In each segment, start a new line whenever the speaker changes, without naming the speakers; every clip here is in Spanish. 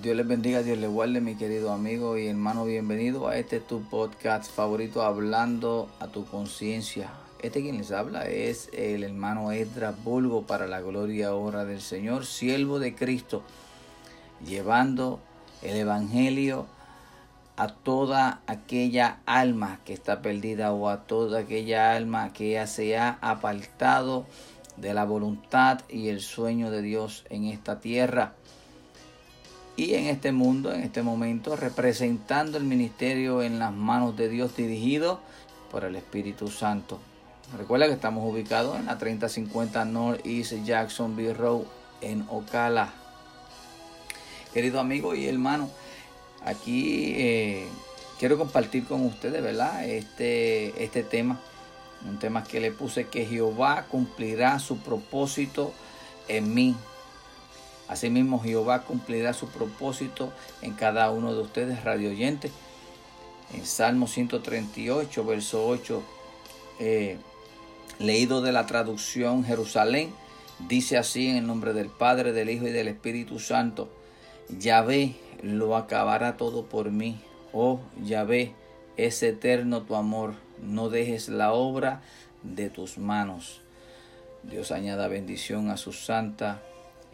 Dios les bendiga, Dios les guarde, mi querido amigo y hermano. Bienvenido a este tu podcast favorito, hablando a tu conciencia. Este quien les habla es el hermano Edra Bulgo para la gloria ahora del Señor, siervo de Cristo, llevando el Evangelio a toda aquella alma que está perdida o a toda aquella alma que ya se ha apartado de la voluntad y el sueño de Dios en esta tierra y en este mundo, en este momento, representando el ministerio en las manos de Dios dirigido por el Espíritu Santo. Recuerda que estamos ubicados en la 3050 North East Jacksonville Road en Ocala. Querido amigo y hermano, aquí eh, quiero compartir con ustedes, ¿verdad? Este, este tema, un tema que le puse que Jehová cumplirá su propósito en mí. Asimismo, Jehová cumplirá su propósito en cada uno de ustedes, radio oyentes. En Salmo 138, verso 8, eh, leído de la traducción Jerusalén, dice así en el nombre del Padre, del Hijo y del Espíritu Santo. Yahvé lo acabará todo por mí. Oh Yahvé, es eterno tu amor. No dejes la obra de tus manos. Dios añada bendición a su santa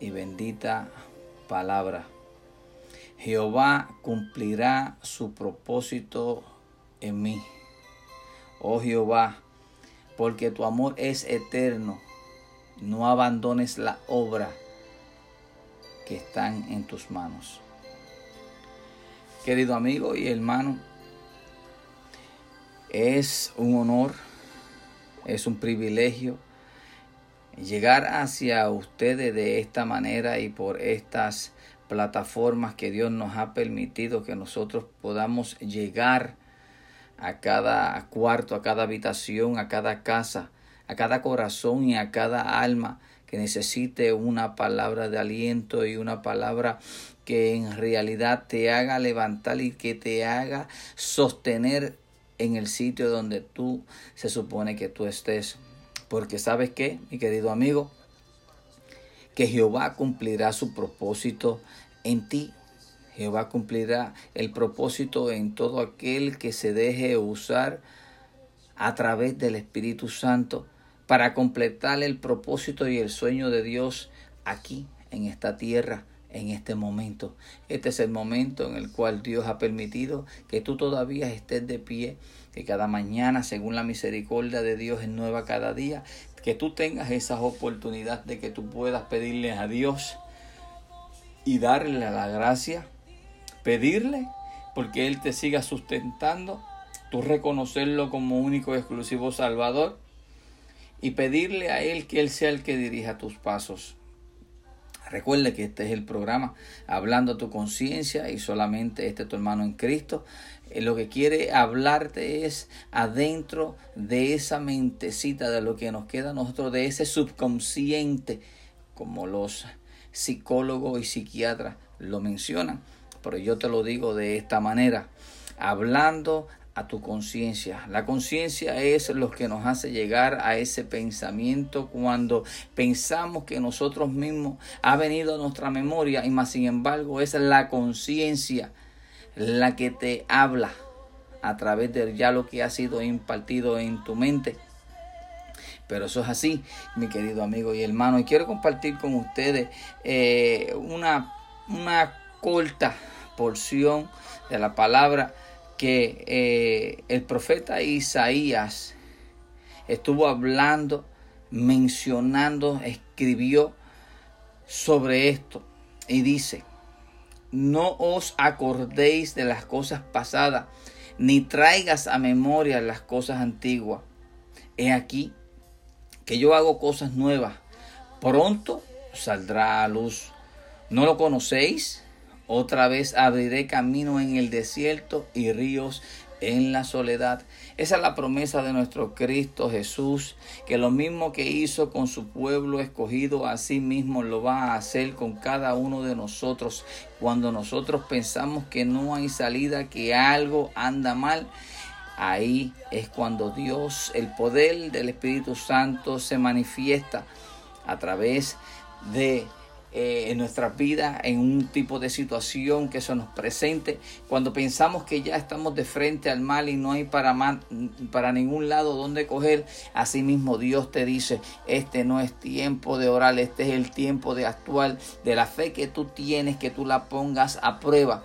y bendita palabra. Jehová cumplirá su propósito en mí. Oh Jehová, porque tu amor es eterno, no abandones la obra que están en tus manos. Querido amigo y hermano, es un honor, es un privilegio llegar hacia ustedes de esta manera y por estas plataformas que Dios nos ha permitido que nosotros podamos llegar a cada cuarto, a cada habitación, a cada casa, a cada corazón y a cada alma que necesite una palabra de aliento y una palabra que en realidad te haga levantar y que te haga sostener en el sitio donde tú se supone que tú estés. Porque sabes qué, mi querido amigo, que Jehová cumplirá su propósito en ti. Jehová cumplirá el propósito en todo aquel que se deje usar a través del Espíritu Santo para completar el propósito y el sueño de Dios aquí en esta tierra en este momento. Este es el momento en el cual Dios ha permitido que tú todavía estés de pie, que cada mañana, según la misericordia de Dios, es nueva cada día, que tú tengas esas oportunidades de que tú puedas pedirle a Dios y darle la gracia, pedirle porque Él te siga sustentando, tú reconocerlo como único y exclusivo Salvador y pedirle a Él que Él sea el que dirija tus pasos. Recuerde que este es el programa Hablando a tu conciencia y solamente este tu hermano en Cristo. Eh, lo que quiere hablarte es adentro de esa mentecita de lo que nos queda a nosotros, de ese subconsciente, como los psicólogos y psiquiatras lo mencionan. Pero yo te lo digo de esta manera, hablando a tu conciencia. La conciencia es lo que nos hace llegar a ese pensamiento cuando pensamos que nosotros mismos ha venido a nuestra memoria y más sin embargo es la conciencia la que te habla a través de ya lo que ha sido impartido en tu mente. Pero eso es así, mi querido amigo y hermano. Y quiero compartir con ustedes eh, una, una corta porción de la palabra que eh, el profeta Isaías estuvo hablando, mencionando, escribió sobre esto y dice, no os acordéis de las cosas pasadas, ni traigas a memoria las cosas antiguas. He aquí que yo hago cosas nuevas, pronto saldrá a luz. ¿No lo conocéis? Otra vez abriré camino en el desierto y ríos en la soledad. Esa es la promesa de nuestro Cristo Jesús, que lo mismo que hizo con su pueblo escogido, así mismo lo va a hacer con cada uno de nosotros. Cuando nosotros pensamos que no hay salida, que algo anda mal, ahí es cuando Dios, el poder del Espíritu Santo se manifiesta a través de eh, en nuestras vidas, en un tipo de situación que se nos presente, cuando pensamos que ya estamos de frente al mal y no hay para, para ningún lado donde coger, así mismo Dios te dice, este no es tiempo de orar, este es el tiempo de actuar, de la fe que tú tienes, que tú la pongas a prueba.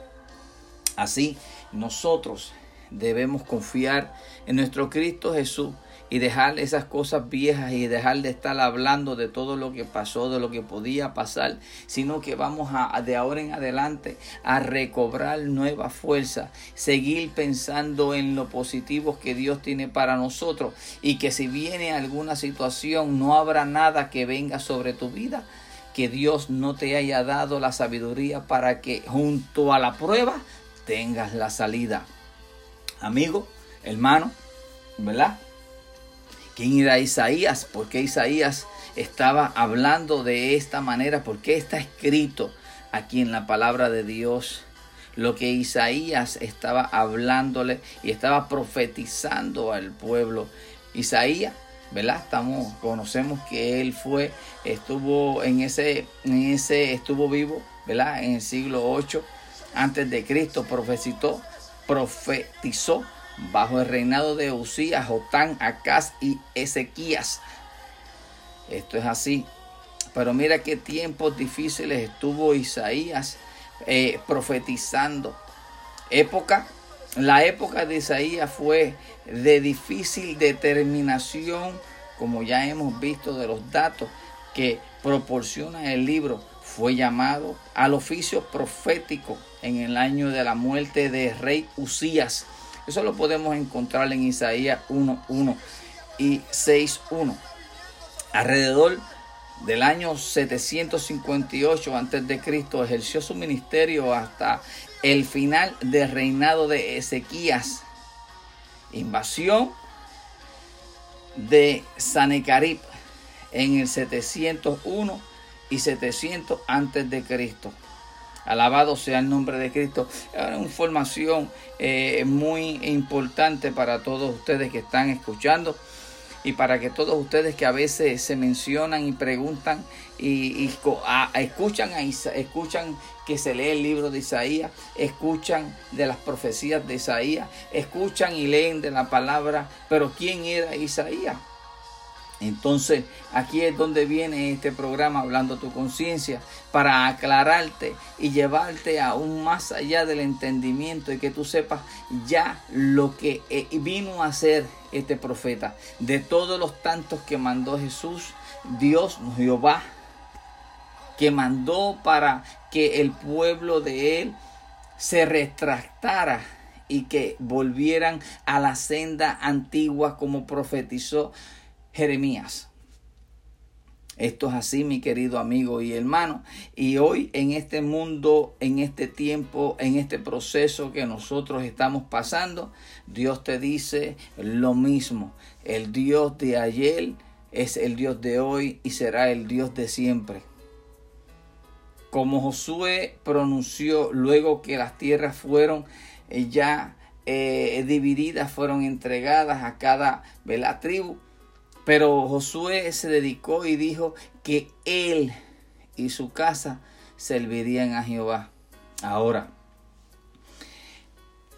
Así nosotros debemos confiar en nuestro Cristo Jesús y dejar esas cosas viejas y dejar de estar hablando de todo lo que pasó, de lo que podía pasar, sino que vamos a de ahora en adelante a recobrar nueva fuerza, seguir pensando en lo positivo que Dios tiene para nosotros y que si viene alguna situación no habrá nada que venga sobre tu vida que Dios no te haya dado la sabiduría para que junto a la prueba tengas la salida. Amigo, hermano, ¿verdad? ¿Quién era Isaías? ¿Por qué Isaías estaba hablando de esta manera? ¿Por qué está escrito aquí en la palabra de Dios? Lo que Isaías estaba hablándole y estaba profetizando al pueblo. Isaías, ¿verdad? Estamos, conocemos que él fue, estuvo en ese, en ese, estuvo vivo, ¿verdad? En el siglo 8 antes de Cristo, profetizó, profetizó bajo el reinado de Usías, Jotán, Acaz y Ezequías. Esto es así. Pero mira qué tiempos difíciles estuvo Isaías eh, profetizando. Época, la época de Isaías fue de difícil determinación, como ya hemos visto de los datos que proporciona el libro. Fue llamado al oficio profético en el año de la muerte de rey Usías eso lo podemos encontrar en Isaías 1.1 y 6.1. Alrededor del año 758 a.C. ejerció su ministerio hasta el final del reinado de Ezequías. Invasión de Sanecarib en el 701 y 700 antes de Cristo. Alabado sea el nombre de Cristo. Una información eh, muy importante para todos ustedes que están escuchando y para que todos ustedes que a veces se mencionan y preguntan y, escuchan, escuchan que se lee el libro de Isaías, escuchan de las profecías de Isaías, escuchan y leen de la palabra, pero ¿quién era Isaías? Entonces, aquí es donde viene este programa Hablando tu conciencia para aclararte y llevarte aún más allá del entendimiento y que tú sepas ya lo que eh, vino a ser este profeta. De todos los tantos que mandó Jesús, Dios, Jehová, que mandó para que el pueblo de él se retractara y que volvieran a la senda antigua como profetizó Jeremías. Esto es así, mi querido amigo y hermano. Y hoy en este mundo, en este tiempo, en este proceso que nosotros estamos pasando, Dios te dice lo mismo. El Dios de ayer es el Dios de hoy y será el Dios de siempre. Como Josué pronunció luego que las tierras fueron eh, ya eh, divididas, fueron entregadas a cada la tribu pero Josué se dedicó y dijo que él y su casa servirían a Jehová. Ahora,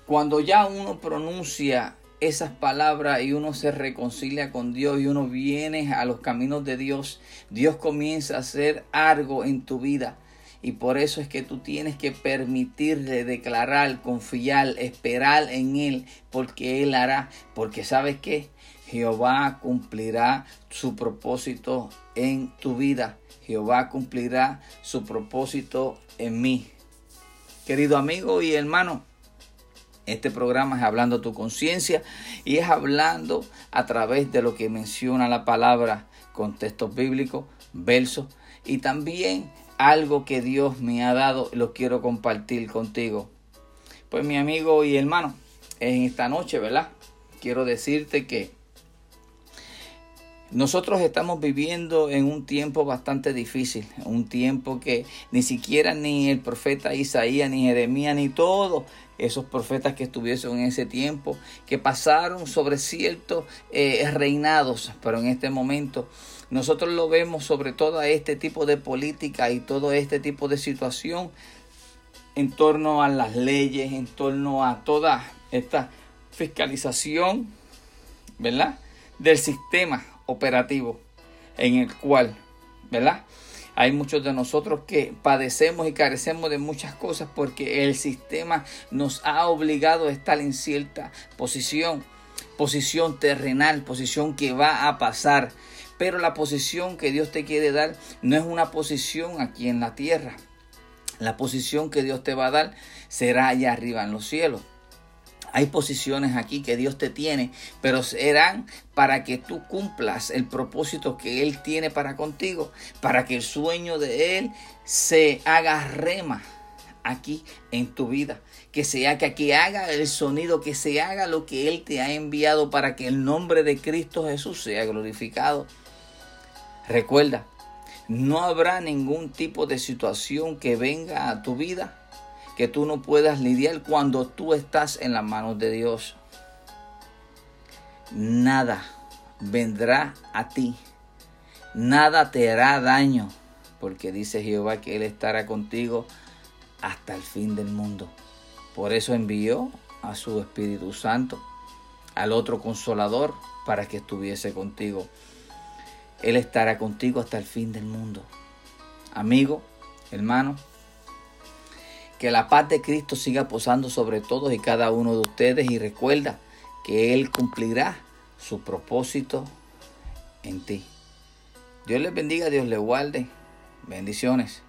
cuando ya uno pronuncia esas palabras y uno se reconcilia con Dios y uno viene a los caminos de Dios, Dios comienza a hacer algo en tu vida. Y por eso es que tú tienes que permitirle declarar, confiar, esperar en Él, porque Él hará. Porque sabes qué? Jehová cumplirá su propósito en tu vida. Jehová cumplirá su propósito en mí. Querido amigo y hermano, este programa es hablando tu conciencia y es hablando a través de lo que menciona la palabra con textos bíblicos, versos y también algo que Dios me ha dado lo quiero compartir contigo. Pues mi amigo y hermano, en esta noche, ¿verdad? Quiero decirte que nosotros estamos viviendo en un tiempo bastante difícil, un tiempo que ni siquiera ni el profeta Isaías, ni Jeremías, ni todos esos profetas que estuvieron en ese tiempo, que pasaron sobre ciertos eh, reinados, pero en este momento Nosotros lo vemos sobre todo este tipo de política y todo este tipo de situación en torno a las leyes, en torno a toda esta fiscalización, ¿verdad? Del sistema operativo en el cual, ¿verdad? Hay muchos de nosotros que padecemos y carecemos de muchas cosas porque el sistema nos ha obligado a estar en cierta posición, posición terrenal, posición que va a pasar. Pero la posición que Dios te quiere dar no es una posición aquí en la tierra. La posición que Dios te va a dar será allá arriba en los cielos. Hay posiciones aquí que Dios te tiene, pero serán para que tú cumplas el propósito que Él tiene para contigo, para que el sueño de Él se haga rema aquí en tu vida, que sea que aquí haga el sonido, que se haga lo que Él te ha enviado para que el nombre de Cristo Jesús sea glorificado. Recuerda, no habrá ningún tipo de situación que venga a tu vida que tú no puedas lidiar cuando tú estás en las manos de Dios. Nada vendrá a ti, nada te hará daño, porque dice Jehová que Él estará contigo hasta el fin del mundo. Por eso envió a su Espíritu Santo, al otro consolador, para que estuviese contigo. Él estará contigo hasta el fin del mundo. Amigo, hermano, que la paz de Cristo siga posando sobre todos y cada uno de ustedes y recuerda que Él cumplirá su propósito en ti. Dios les bendiga, Dios les guarde. Bendiciones.